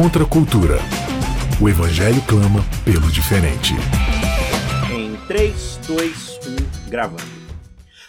Contra a cultura. O Evangelho clama pelo diferente. Em 3, 2, 1, gravando.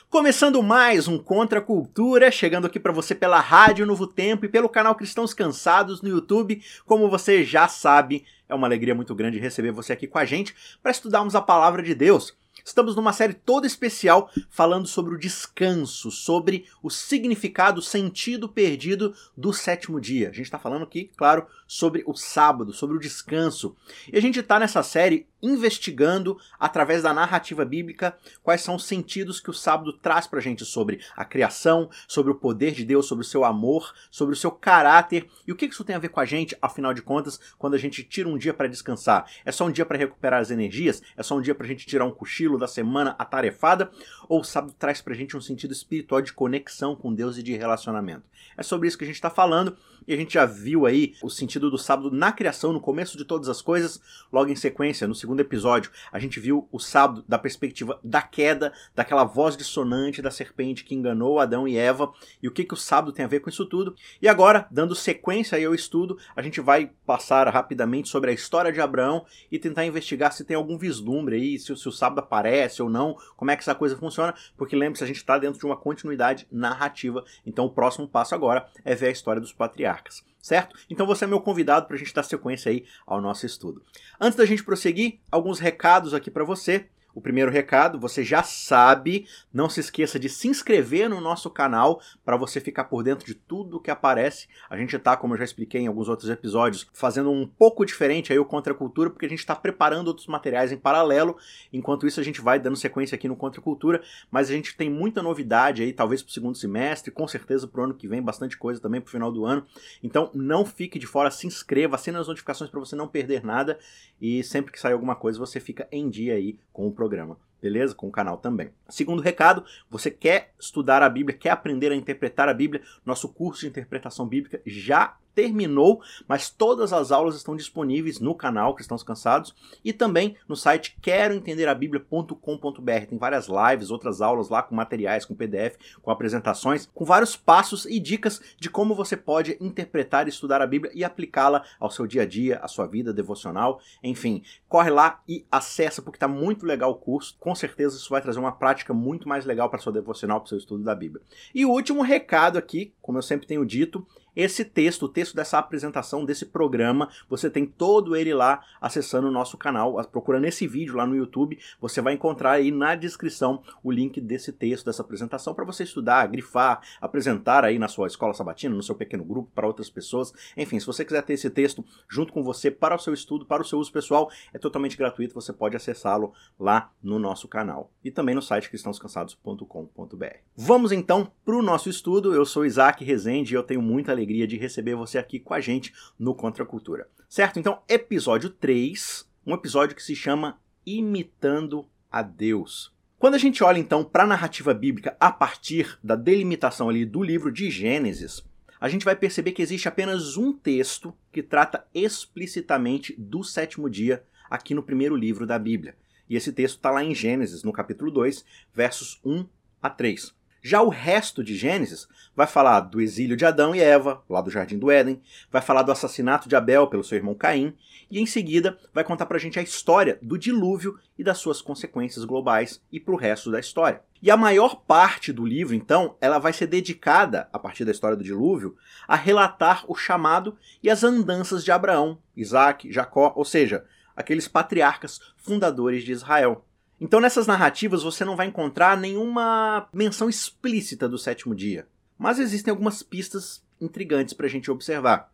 Começando mais um Contra a Cultura, chegando aqui para você pela Rádio Novo Tempo e pelo canal Cristãos Cansados no YouTube. Como você já sabe, é uma alegria muito grande receber você aqui com a gente para estudarmos a palavra de Deus. Estamos numa série toda especial falando sobre o descanso, sobre o significado, o sentido perdido do sétimo dia. A gente está falando aqui, claro, sobre o sábado, sobre o descanso. E a gente está nessa série investigando, através da narrativa bíblica, quais são os sentidos que o sábado traz para a gente sobre a criação, sobre o poder de Deus, sobre o seu amor, sobre o seu caráter e o que isso tem a ver com a gente, afinal de contas, quando a gente tira um dia para descansar. É só um dia para recuperar as energias? É só um dia para a gente tirar um cochilo da semana atarefada? Ou o sábado traz para a gente um sentido espiritual de conexão com Deus e de relacionamento? É sobre isso que a gente está falando e a gente já viu aí o sentido do sábado na criação, no começo de todas as coisas, logo em sequência, no segundo episódio, a gente viu o sábado da perspectiva da queda, daquela voz dissonante da serpente que enganou Adão e Eva, e o que, que o sábado tem a ver com isso tudo. E agora, dando sequência aí ao estudo, a gente vai passar rapidamente sobre a história de Abraão e tentar investigar se tem algum vislumbre aí, se, se o sábado aparece ou não, como é que essa coisa funciona, porque lembre-se, a gente está dentro de uma continuidade narrativa, então o próximo passo agora é ver a história dos patriarcas certo? Então você é meu convidado para a gente dar sequência aí ao nosso estudo. Antes da gente prosseguir, alguns recados aqui para você. O primeiro recado, você já sabe, não se esqueça de se inscrever no nosso canal para você ficar por dentro de tudo que aparece. A gente está, como eu já expliquei em alguns outros episódios, fazendo um pouco diferente aí o Contra a Cultura, porque a gente está preparando outros materiais em paralelo. Enquanto isso, a gente vai dando sequência aqui no Contra a Cultura, mas a gente tem muita novidade aí, talvez para o segundo semestre, com certeza para o ano que vem, bastante coisa também para o final do ano. Então não fique de fora, se inscreva, assine as notificações para você não perder nada e sempre que sair alguma coisa você fica em dia aí com o programa, beleza? Com o canal também. Segundo recado, você quer estudar a Bíblia, quer aprender a interpretar a Bíblia? Nosso curso de interpretação bíblica já terminou, mas todas as aulas estão disponíveis no canal Cristãos Cansados e também no site queroentenderabiblia.com.br. Tem várias lives, outras aulas lá com materiais, com PDF, com apresentações, com vários passos e dicas de como você pode interpretar e estudar a Bíblia e aplicá-la ao seu dia a dia, à sua vida devocional, enfim. Corre lá e acessa porque está muito legal o curso. Com certeza isso vai trazer uma prática muito mais legal para sua devocional, para o seu estudo da Bíblia. E o último recado aqui, como eu sempre tenho dito, esse texto, o texto dessa apresentação, desse programa, você tem todo ele lá acessando o nosso canal, procurando esse vídeo lá no YouTube, você vai encontrar aí na descrição o link desse texto, dessa apresentação, para você estudar, grifar, apresentar aí na sua escola sabatina, no seu pequeno grupo, para outras pessoas. Enfim, se você quiser ter esse texto junto com você para o seu estudo, para o seu uso pessoal, é totalmente gratuito, você pode acessá-lo lá no nosso canal. E também no site cristãoscansados.com.br. Vamos então para o nosso estudo. Eu sou Isaac Rezende e eu tenho muita alegria de receber você aqui com a gente no Contra Cultura. Certo? Então, episódio 3, um episódio que se chama Imitando a Deus. Quando a gente olha então para a narrativa bíblica a partir da delimitação ali do livro de Gênesis, a gente vai perceber que existe apenas um texto que trata explicitamente do sétimo dia aqui no primeiro livro da Bíblia. E esse texto está lá em Gênesis, no capítulo 2, versos 1 a 3. Já o resto de Gênesis vai falar do exílio de Adão e Eva, lá do Jardim do Éden, vai falar do assassinato de Abel pelo seu irmão Caim, e em seguida vai contar pra gente a história do dilúvio e das suas consequências globais e pro resto da história. E a maior parte do livro, então, ela vai ser dedicada, a partir da história do dilúvio, a relatar o chamado e as andanças de Abraão, Isaac, Jacó, ou seja, aqueles patriarcas fundadores de Israel. Então nessas narrativas você não vai encontrar nenhuma menção explícita do sétimo dia, mas existem algumas pistas intrigantes para a gente observar.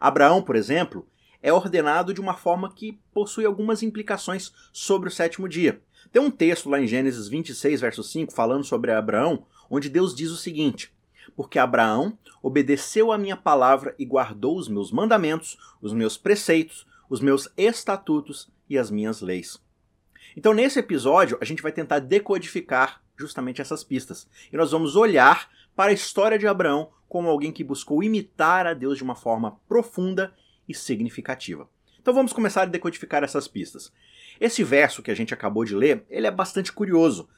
Abraão, por exemplo, é ordenado de uma forma que possui algumas implicações sobre o sétimo dia. Tem um texto lá em Gênesis 26, verso 5, falando sobre Abraão, onde Deus diz o seguinte: Porque Abraão obedeceu a minha palavra e guardou os meus mandamentos, os meus preceitos, os meus estatutos e as minhas leis. Então, nesse episódio, a gente vai tentar decodificar justamente essas pistas. E nós vamos olhar para a história de Abraão como alguém que buscou imitar a Deus de uma forma profunda e significativa. Então vamos começar a decodificar essas pistas. Esse verso que a gente acabou de ler, ele é bastante curioso,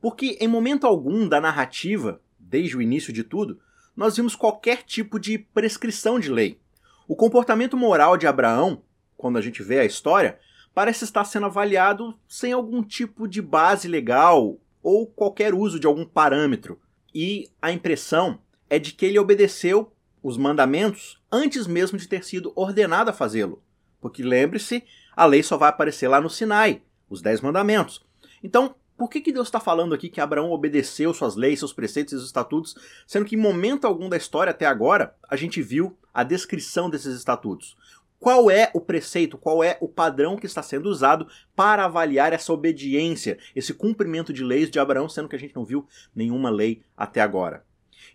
porque em momento algum da narrativa, desde o início de tudo, nós vimos qualquer tipo de prescrição de lei. O comportamento moral de Abraão, quando a gente vê a história, parece estar sendo avaliado sem algum tipo de base legal ou qualquer uso de algum parâmetro. E a impressão é de que ele obedeceu os mandamentos antes mesmo de ter sido ordenado a fazê-lo. Porque lembre-se, a lei só vai aparecer lá no Sinai, os Dez Mandamentos. Então, por que, que Deus está falando aqui que Abraão obedeceu suas leis, seus preceitos e seus estatutos, sendo que em momento algum da história até agora a gente viu a descrição desses estatutos? Qual é o preceito, qual é o padrão que está sendo usado para avaliar essa obediência, esse cumprimento de leis de Abraão, sendo que a gente não viu nenhuma lei até agora?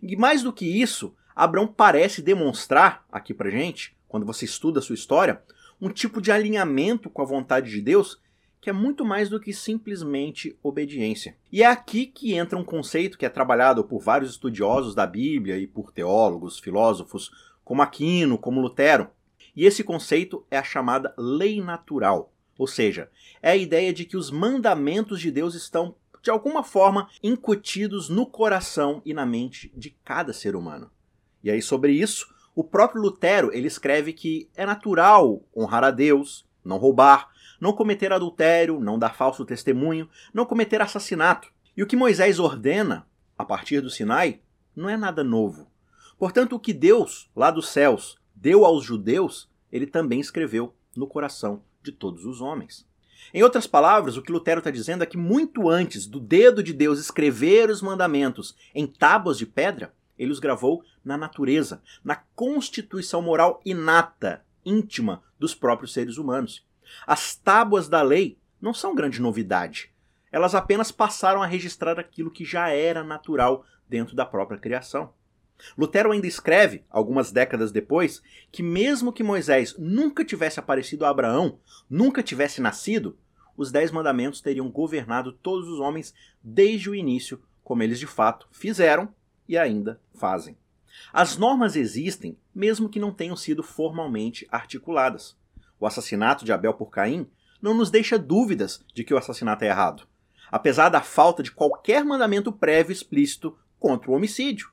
E mais do que isso, Abraão parece demonstrar aqui pra gente, quando você estuda a sua história, um tipo de alinhamento com a vontade de Deus que é muito mais do que simplesmente obediência. E é aqui que entra um conceito que é trabalhado por vários estudiosos da Bíblia e por teólogos, filósofos, como Aquino, como Lutero. E esse conceito é a chamada lei natural, ou seja, é a ideia de que os mandamentos de Deus estão, de alguma forma, incutidos no coração e na mente de cada ser humano. E aí, sobre isso, o próprio Lutero ele escreve que é natural honrar a Deus, não roubar, não cometer adultério, não dar falso testemunho, não cometer assassinato. E o que Moisés ordena, a partir do Sinai, não é nada novo. Portanto, o que Deus, lá dos céus, deu aos judeus, ele também escreveu no coração de todos os homens. Em outras palavras, o que Lutero está dizendo é que muito antes do dedo de Deus escrever os mandamentos em tábuas de pedra, ele os gravou na natureza, na constituição moral inata, íntima dos próprios seres humanos. As tábuas da lei não são grande novidade. Elas apenas passaram a registrar aquilo que já era natural dentro da própria criação. Lutero ainda escreve, algumas décadas depois, que mesmo que Moisés nunca tivesse aparecido a Abraão, nunca tivesse nascido, os Dez Mandamentos teriam governado todos os homens desde o início, como eles de fato fizeram e ainda fazem. As normas existem, mesmo que não tenham sido formalmente articuladas o assassinato de Abel por Caim, não nos deixa dúvidas de que o assassinato é errado, apesar da falta de qualquer mandamento prévio explícito contra o homicídio.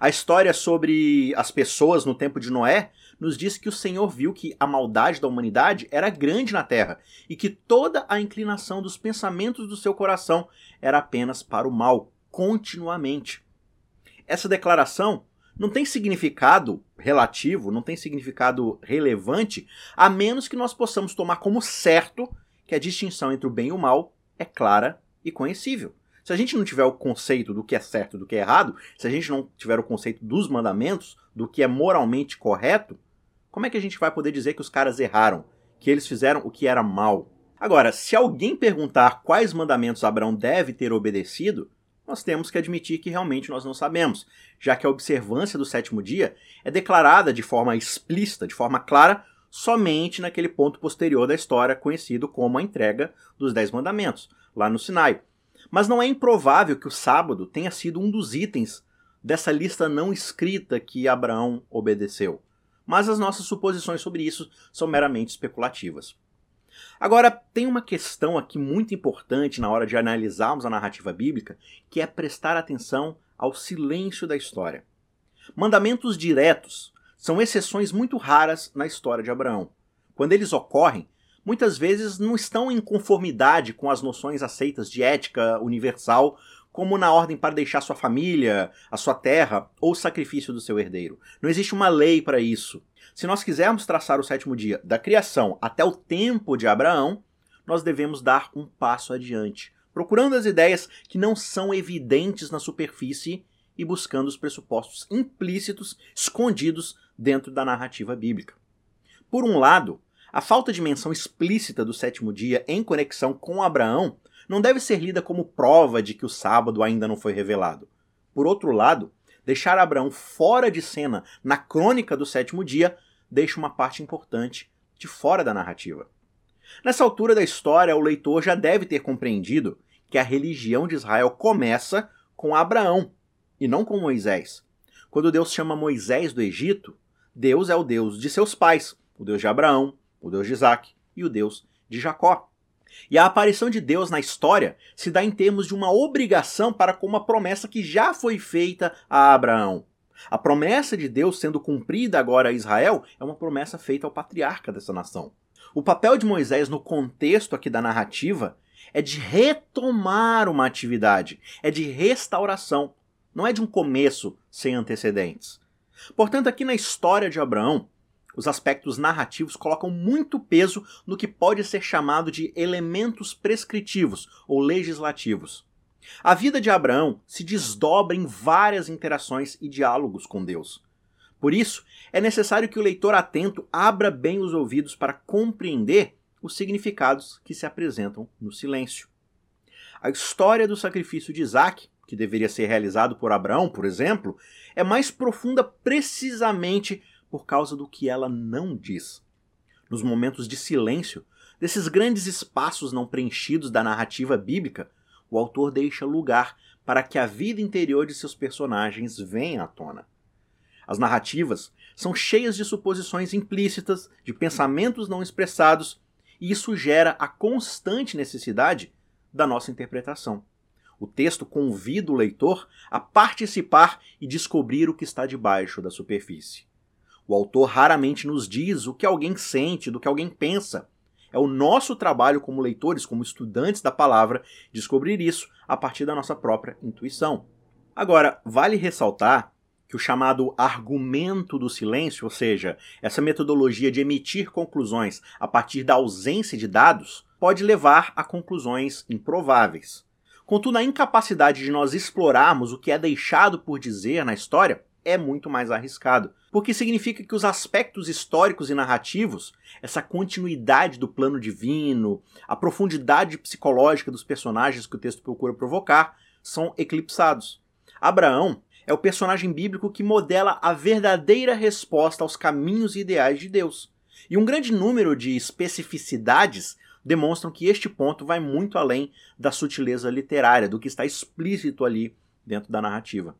A história sobre as pessoas no tempo de Noé nos diz que o Senhor viu que a maldade da humanidade era grande na terra e que toda a inclinação dos pensamentos do seu coração era apenas para o mal, continuamente. Essa declaração não tem significado relativo, não tem significado relevante, a menos que nós possamos tomar como certo que a distinção entre o bem e o mal é clara e conhecível. Se a gente não tiver o conceito do que é certo do que é errado, se a gente não tiver o conceito dos mandamentos, do que é moralmente correto, como é que a gente vai poder dizer que os caras erraram, que eles fizeram o que era mal? Agora, se alguém perguntar quais mandamentos Abraão deve ter obedecido, nós temos que admitir que realmente nós não sabemos, já que a observância do sétimo dia é declarada de forma explícita, de forma clara, somente naquele ponto posterior da história conhecido como a entrega dos Dez Mandamentos, lá no Sinai. Mas não é improvável que o sábado tenha sido um dos itens dessa lista não escrita que Abraão obedeceu. Mas as nossas suposições sobre isso são meramente especulativas. Agora, tem uma questão aqui muito importante na hora de analisarmos a narrativa bíblica, que é prestar atenção ao silêncio da história. Mandamentos diretos são exceções muito raras na história de Abraão. Quando eles ocorrem, muitas vezes não estão em conformidade com as noções aceitas de ética universal, como na ordem para deixar sua família, a sua terra ou o sacrifício do seu herdeiro. Não existe uma lei para isso. Se nós quisermos traçar o sétimo dia da criação até o tempo de Abraão, nós devemos dar um passo adiante, procurando as ideias que não são evidentes na superfície e buscando os pressupostos implícitos escondidos dentro da narrativa bíblica. Por um lado, a falta de menção explícita do sétimo dia em conexão com Abraão não deve ser lida como prova de que o sábado ainda não foi revelado. Por outro lado, deixar Abraão fora de cena na crônica do sétimo dia deixa uma parte importante de fora da narrativa. Nessa altura da história, o leitor já deve ter compreendido que a religião de Israel começa com Abraão e não com Moisés. Quando Deus chama Moisés do Egito, Deus é o Deus de seus pais, o Deus de Abraão, o Deus de Isaac e o Deus de Jacó. E a aparição de Deus na história se dá em termos de uma obrigação para com uma promessa que já foi feita a Abraão. A promessa de Deus sendo cumprida agora a Israel é uma promessa feita ao patriarca dessa nação. O papel de Moisés no contexto aqui da narrativa é de retomar uma atividade, é de restauração, não é de um começo sem antecedentes. Portanto, aqui na história de Abraão, os aspectos narrativos colocam muito peso no que pode ser chamado de elementos prescritivos ou legislativos. A vida de Abraão se desdobra em várias interações e diálogos com Deus. Por isso, é necessário que o leitor atento abra bem os ouvidos para compreender os significados que se apresentam no silêncio. A história do sacrifício de Isaac, que deveria ser realizado por Abraão, por exemplo, é mais profunda precisamente por causa do que ela não diz. Nos momentos de silêncio, desses grandes espaços não preenchidos da narrativa bíblica, o autor deixa lugar para que a vida interior de seus personagens venha à tona. As narrativas são cheias de suposições implícitas, de pensamentos não expressados, e isso gera a constante necessidade da nossa interpretação. O texto convida o leitor a participar e descobrir o que está debaixo da superfície. O autor raramente nos diz o que alguém sente, do que alguém pensa. É o nosso trabalho como leitores, como estudantes da palavra, descobrir isso a partir da nossa própria intuição. Agora, vale ressaltar que o chamado argumento do silêncio, ou seja, essa metodologia de emitir conclusões a partir da ausência de dados, pode levar a conclusões improváveis. Contudo, a incapacidade de nós explorarmos o que é deixado por dizer na história é muito mais arriscado, porque significa que os aspectos históricos e narrativos, essa continuidade do plano divino, a profundidade psicológica dos personagens que o texto procura provocar, são eclipsados. Abraão é o personagem bíblico que modela a verdadeira resposta aos caminhos e ideais de Deus. E um grande número de especificidades demonstram que este ponto vai muito além da sutileza literária, do que está explícito ali dentro da narrativa.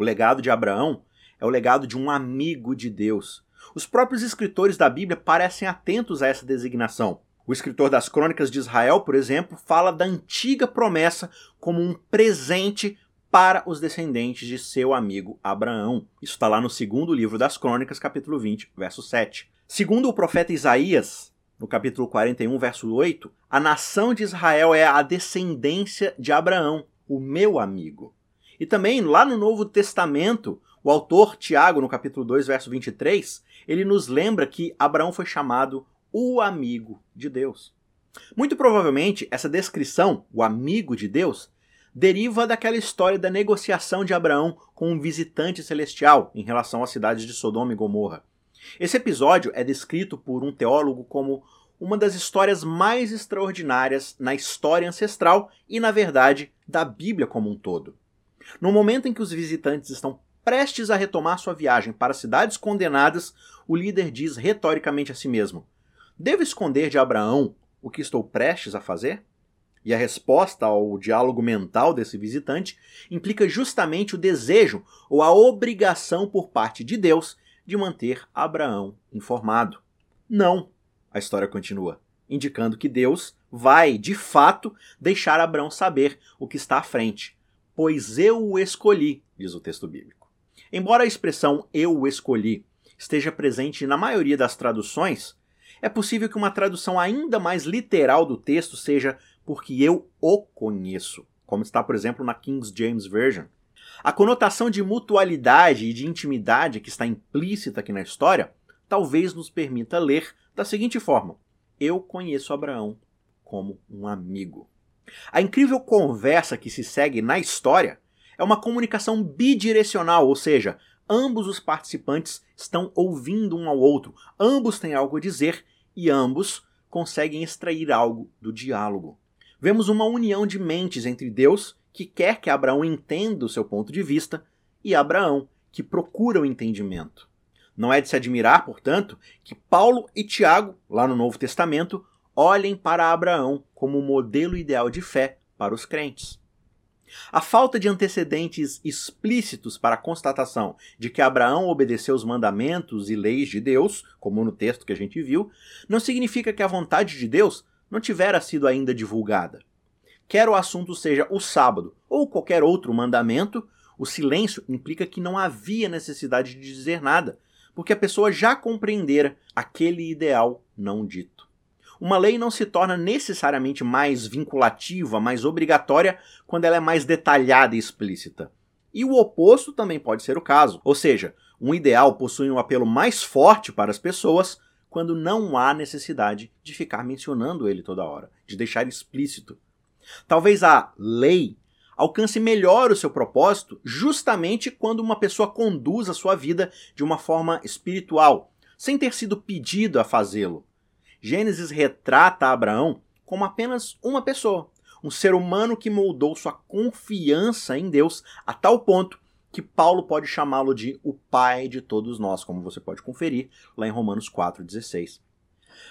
O legado de Abraão é o legado de um amigo de Deus. Os próprios escritores da Bíblia parecem atentos a essa designação. O escritor das Crônicas de Israel, por exemplo, fala da antiga promessa como um presente para os descendentes de seu amigo Abraão. Isso está lá no segundo livro das Crônicas, capítulo 20, verso 7. Segundo o profeta Isaías, no capítulo 41, verso 8, a nação de Israel é a descendência de Abraão, o meu amigo. E também lá no Novo Testamento, o autor Tiago, no capítulo 2, verso 23, ele nos lembra que Abraão foi chamado o amigo de Deus. Muito provavelmente, essa descrição, o amigo de Deus, deriva daquela história da negociação de Abraão com um visitante celestial em relação às cidades de Sodoma e Gomorra. Esse episódio é descrito por um teólogo como uma das histórias mais extraordinárias na história ancestral e, na verdade, da Bíblia como um todo. No momento em que os visitantes estão prestes a retomar sua viagem para cidades condenadas, o líder diz retoricamente a si mesmo: Devo esconder de Abraão o que estou prestes a fazer? E a resposta ao diálogo mental desse visitante implica justamente o desejo ou a obrigação por parte de Deus de manter Abraão informado. Não, a história continua, indicando que Deus vai, de fato, deixar Abraão saber o que está à frente, pois eu o escolhi, diz o texto bíblico. Embora a expressão eu o escolhi esteja presente na maioria das traduções, é possível que uma tradução ainda mais literal do texto seja porque eu o conheço, como está, por exemplo, na King James Version. A conotação de mutualidade e de intimidade que está implícita aqui na história talvez nos permita ler da seguinte forma: Eu conheço Abraão como um amigo. A incrível conversa que se segue na história é uma comunicação bidirecional, ou seja, ambos os participantes estão ouvindo um ao outro, ambos têm algo a dizer e ambos conseguem extrair algo do diálogo. Vemos uma união de mentes entre Deus, que quer que Abraão entenda o seu ponto de vista, e Abraão, que procura o entendimento. Não é de se admirar, portanto, que Paulo e Tiago, lá no Novo Testamento, olhem para Abraão como modelo ideal de fé para os crentes. A falta de antecedentes explícitos para a constatação de que Abraão obedeceu os mandamentos e leis de Deus, como no texto que a gente viu, não significa que a vontade de Deus não tivera sido ainda divulgada. Quer o assunto seja o sábado ou qualquer outro mandamento, O silêncio implica que não havia necessidade de dizer nada, porque a pessoa já compreendera aquele ideal não dito. Uma lei não se torna necessariamente mais vinculativa, mais obrigatória, quando ela é mais detalhada e explícita. E o oposto também pode ser o caso. Ou seja, um ideal possui um apelo mais forte para as pessoas quando não há necessidade de ficar mencionando ele toda hora, de deixar explícito. Talvez a lei alcance melhor o seu propósito justamente quando uma pessoa conduz a sua vida de uma forma espiritual, sem ter sido pedido a fazê-lo. Gênesis retrata Abraão como apenas uma pessoa, um ser humano que moldou sua confiança em Deus a tal ponto que Paulo pode chamá-lo de o pai de todos nós, como você pode conferir lá em Romanos 4,16.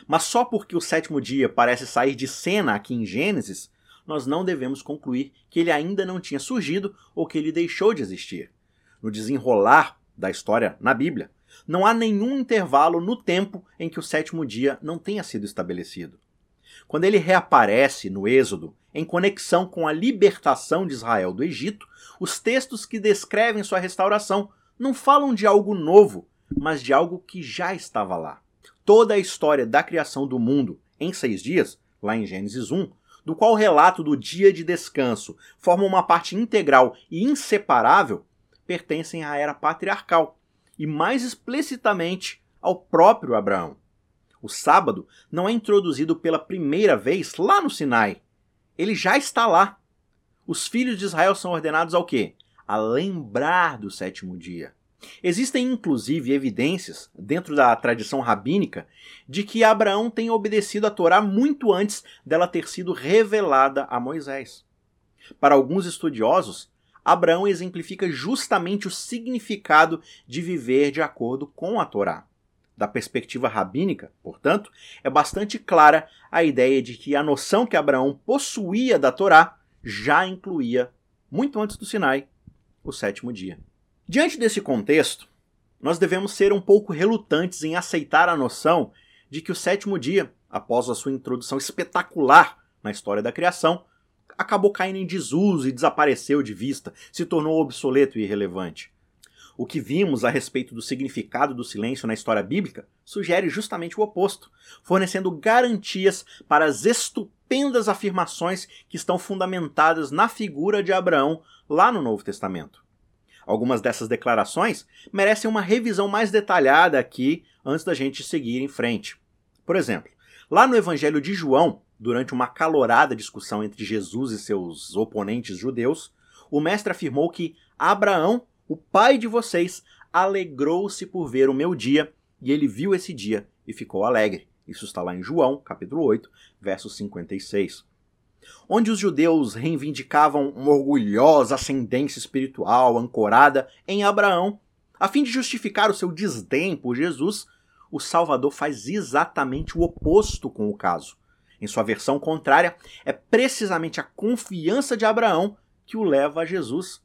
Mas só porque o sétimo dia parece sair de cena aqui em Gênesis, nós não devemos concluir que ele ainda não tinha surgido ou que ele deixou de existir. No desenrolar da história na Bíblia, não há nenhum intervalo no tempo em que o sétimo dia não tenha sido estabelecido. Quando ele reaparece no Êxodo, em conexão com a libertação de Israel do Egito, os textos que descrevem sua restauração não falam de algo novo, mas de algo que já estava lá. Toda a história da criação do mundo em seis dias, lá em Gênesis 1, do qual o relato do dia de descanso forma uma parte integral e inseparável, pertencem à era patriarcal e, mais explicitamente, ao próprio Abraão. O sábado não é introduzido pela primeira vez lá no Sinai. Ele já está lá. Os filhos de Israel são ordenados ao quê? A lembrar do sétimo dia. Existem inclusive evidências, dentro da tradição rabínica, de que Abraão tem obedecido a Torá muito antes dela ter sido revelada a Moisés. Para alguns estudiosos, Abraão exemplifica justamente o significado de viver de acordo com a Torá. Da perspectiva rabínica, portanto, é bastante clara a ideia de que a noção que Abraão possuía da Torá já incluía, muito antes do Sinai, o sétimo dia. Diante desse contexto, nós devemos ser um pouco relutantes em aceitar a noção de que o sétimo dia, após a sua introdução espetacular na história da criação, acabou caindo em desuso e desapareceu de vista, se tornou obsoleto e irrelevante. O que vimos a respeito do significado do silêncio na história bíblica sugere justamente o oposto, fornecendo garantias para as estupendas afirmações que estão fundamentadas na figura de Abraão lá no Novo Testamento. Algumas dessas declarações merecem uma revisão mais detalhada aqui antes da gente seguir em frente. Por exemplo, lá no Evangelho de João, durante uma calorada discussão entre Jesus e seus oponentes judeus, o mestre afirmou que Abraão, o pai de vocês, alegrou-se por ver o meu dia, e ele viu esse dia e ficou alegre. Isso está lá em João, capítulo 8, verso 56 onde os judeus reivindicavam uma orgulhosa ascendência espiritual ancorada em Abraão, a fim de justificar o seu desdém por Jesus, o Salvador faz exatamente o oposto com o caso. Em sua versão contrária, é precisamente a confiança de Abraão que o leva a Jesus.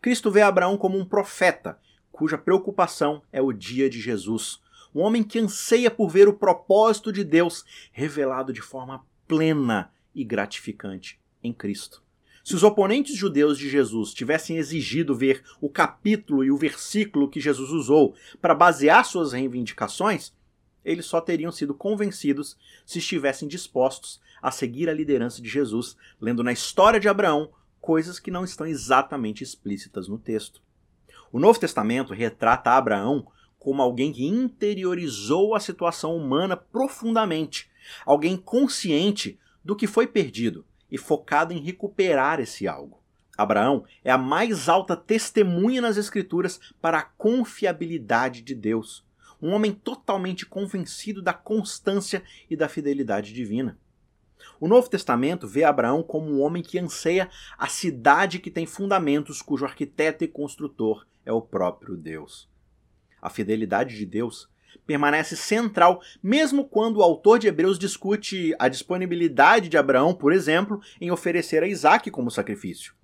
Cristo vê Abraão como um profeta, cuja preocupação é o dia de Jesus. Um homem que anseia por ver o propósito de Deus revelado de forma plena e gratificante em Cristo. Se os oponentes judeus de Jesus tivessem exigido ver o capítulo e o versículo que Jesus usou para basear suas reivindicações, eles só teriam sido convencidos se estivessem dispostos a seguir a liderança de Jesus, lendo na história de Abraão coisas que não estão exatamente explícitas no texto. O Novo Testamento retrata Abraão como alguém que interiorizou a situação humana profundamente, alguém consciente do que foi perdido e focado em recuperar esse algo. Abraão é a mais alta testemunha nas Escrituras para a confiabilidade de Deus, um homem totalmente convencido da constância e da fidelidade divina. O Novo Testamento vê Abraão como um homem que anseia a cidade que tem fundamentos, cujo arquiteto e construtor é o próprio Deus. A fidelidade de Deus permanece central, mesmo quando o autor de Hebreus discute a disponibilidade de Abraão, por exemplo, em oferecer a Isaac como sacrifício.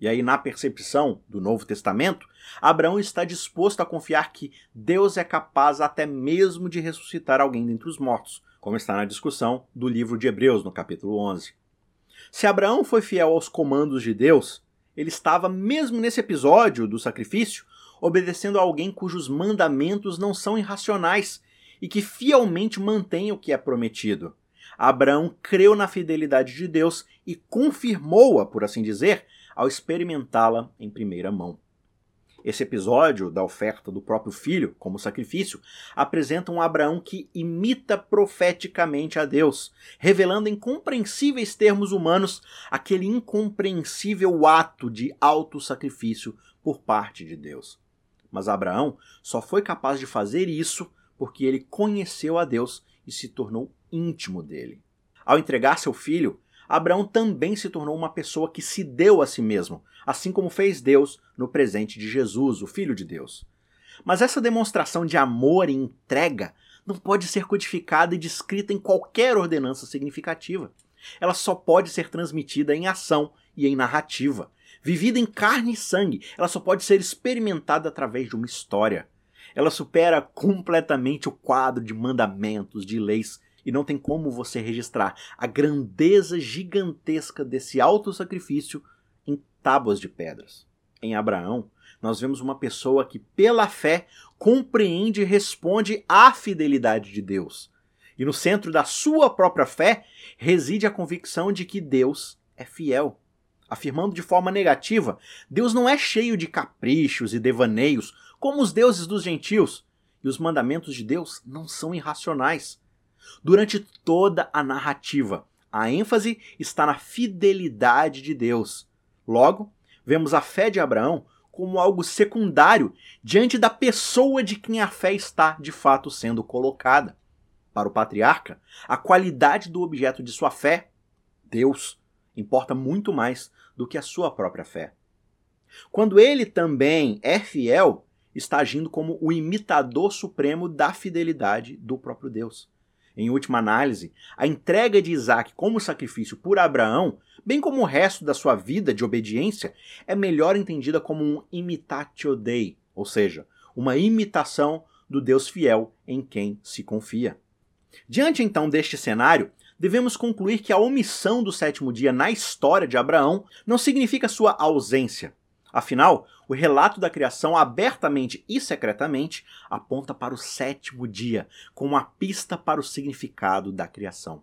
E aí, na percepção do Novo Testamento, Abraão está disposto a confiar que Deus é capaz até mesmo de ressuscitar alguém dentre os mortos, como está na discussão do livro de Hebreus, no capítulo 11. Se Abraão foi fiel aos comandos de Deus, ele estava, mesmo nesse episódio do sacrifício, obedecendo a alguém cujos mandamentos não são irracionais e que fielmente mantém o que é prometido. Abraão creu na fidelidade de Deus e confirmou-a, por assim dizer, ao experimentá-la em primeira mão. Esse episódio da oferta do próprio filho como sacrifício apresenta um Abraão que imita profeticamente a Deus, revelando em compreensíveis termos humanos aquele incompreensível ato de auto-sacrifício por parte de Deus. Mas Abraão só foi capaz de fazer isso porque ele conheceu a Deus e se tornou íntimo dele. Ao entregar seu filho, Abraão também se tornou uma pessoa que se deu a si mesmo, assim como fez Deus no presente de Jesus, o Filho de Deus. Mas essa demonstração de amor e entrega não pode ser codificada e descrita em qualquer ordenança significativa. Ela só pode ser transmitida em ação e em narrativa. Vivida em carne e sangue, ela só pode ser experimentada através de uma história. Ela supera completamente o quadro de mandamentos, de leis e não tem como você registrar a grandeza gigantesca desse alto sacrifício em tábuas de pedras. Em Abraão, nós vemos uma pessoa que, pela fé, compreende e responde à fidelidade de Deus. E no centro da sua própria fé reside a convicção de que Deus é fiel. Afirmando de forma negativa, Deus não é cheio de caprichos e devaneios como os deuses dos gentios, e os mandamentos de Deus não são irracionais. Durante toda a narrativa, a ênfase está na fidelidade de Deus. Logo, vemos a fé de Abraão como algo secundário diante da pessoa de quem a fé está de fato sendo colocada. Para o patriarca, a qualidade do objeto de sua fé, Deus, importa muito mais do que a sua própria fé. Quando ele também é fiel, está agindo como o imitador supremo da fidelidade do próprio Deus. Em última análise, a entrega de Isaac como sacrifício por Abraão, bem como o resto da sua vida de obediência, é melhor entendida como um imitatio Dei, ou seja, uma imitação do Deus fiel em quem se confia. Diante então deste cenário, devemos concluir que a omissão do sétimo dia na história de Abraão não significa sua ausência, Afinal, o relato da criação abertamente e secretamente aponta para o sétimo dia, com uma pista para o significado da criação.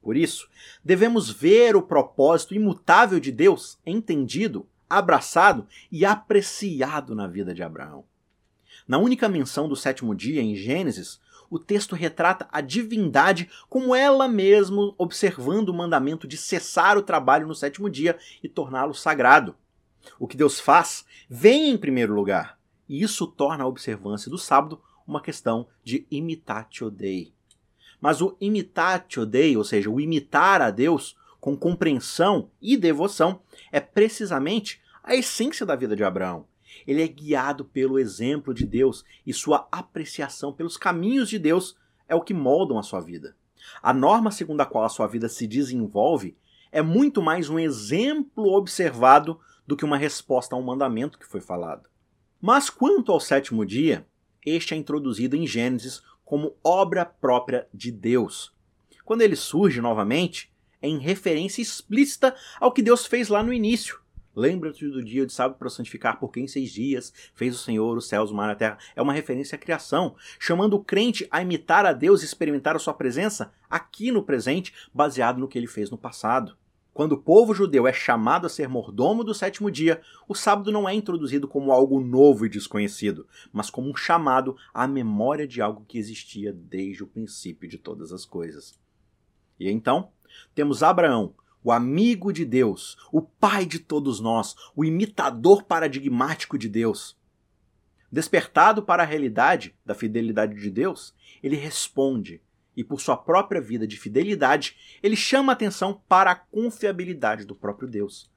Por isso, devemos ver o propósito imutável de Deus entendido, abraçado e apreciado na vida de Abraão. Na única menção do sétimo dia em Gênesis, o texto retrata a divindade como ela mesma observando o mandamento de cessar o trabalho no sétimo dia e torná-lo sagrado. O que Deus faz vem em primeiro lugar, e isso torna a observância do sábado uma questão de imitatio Dei. Mas o imitatio Dei, ou seja, o imitar a Deus com compreensão e devoção, é precisamente a essência da vida de Abraão. Ele é guiado pelo exemplo de Deus e sua apreciação pelos caminhos de Deus é o que moldam a sua vida. A norma segundo a qual a sua vida se desenvolve é muito mais um exemplo observado do que uma resposta a um mandamento que foi falado. Mas quanto ao sétimo dia, este é introduzido em Gênesis como obra própria de Deus. Quando ele surge novamente, é em referência explícita ao que Deus fez lá no início. Lembra-te do dia de sábado para santificar, porque em seis dias fez o Senhor os céus, o mar e a terra. É uma referência à criação, chamando o crente a imitar a Deus e experimentar a sua presença aqui no presente, baseado no que ele fez no passado. Quando o povo judeu é chamado a ser mordomo do sétimo dia, o sábado não é introduzido como algo novo e desconhecido, mas como um chamado à memória de algo que existia desde o princípio de todas as coisas. E então, temos Abraão, o amigo de Deus, o pai de todos nós, o imitador paradigmático de Deus. Despertado para a realidade da fidelidade de Deus, ele responde e por sua própria vida de fidelidade, ele chama atenção para a confiabilidade do próprio Deus.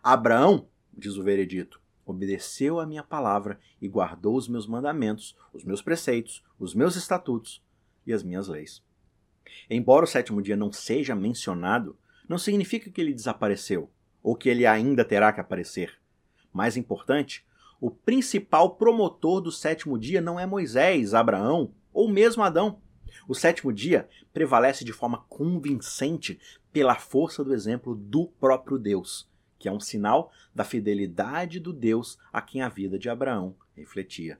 Abraão, diz o veredito, obedeceu a minha palavra e guardou os meus mandamentos, os meus preceitos, os meus estatutos e as minhas leis. Embora o sétimo dia não seja mencionado, não significa que ele desapareceu ou que ele ainda terá que aparecer. Mais importante, o principal promotor do sétimo dia não é Moisés, Abraão ou mesmo Adão o sétimo dia prevalece de forma convincente pela força do exemplo do próprio Deus, que é um sinal da fidelidade do Deus a quem a vida de Abraão refletia.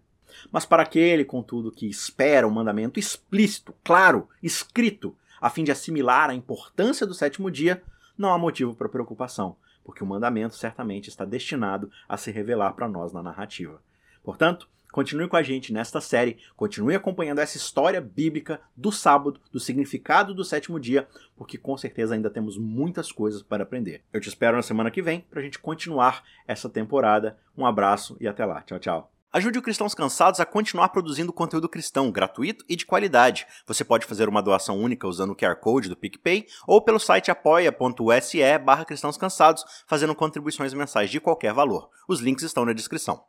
Mas para aquele, contudo, que espera um mandamento explícito, claro, escrito, a fim de assimilar a importância do sétimo dia, não há motivo para preocupação, porque o mandamento certamente está destinado a se revelar para nós na narrativa. Portanto, continue com a gente nesta série, continue acompanhando essa história bíblica do sábado, do significado do sétimo dia, porque com certeza ainda temos muitas coisas para aprender. Eu te espero na semana que vem para a gente continuar essa temporada. Um abraço e até lá. Tchau, tchau. Ajude o Cristãos Cansados a continuar produzindo conteúdo cristão gratuito e de qualidade. Você pode fazer uma doação única usando o QR Code do PicPay ou pelo site apoia.se barra fazendo contribuições mensais de qualquer valor. Os links estão na descrição.